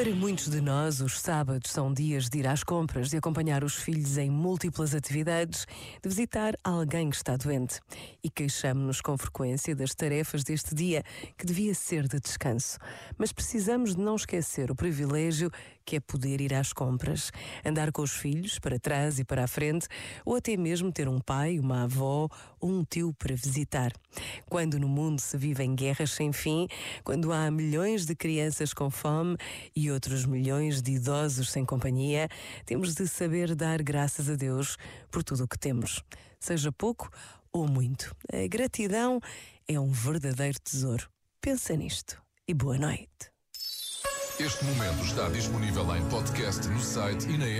Para muitos de nós, os sábados são dias de ir às compras, de acompanhar os filhos em múltiplas atividades, de visitar alguém que está doente. E queixamos-nos com frequência das tarefas deste dia, que devia ser de descanso. Mas precisamos de não esquecer o privilégio que é poder ir às compras, andar com os filhos para trás e para a frente, ou até mesmo ter um pai, uma avó ou um tio para visitar. Quando no mundo se vivem guerras sem fim, quando há milhões de crianças com fome e outros milhões de idosos sem companhia, temos de saber dar graças a Deus por tudo o que temos, seja pouco ou muito. A gratidão é um verdadeiro tesouro. Pensa nisto e boa noite. Este momento está disponível em podcast no site e na app.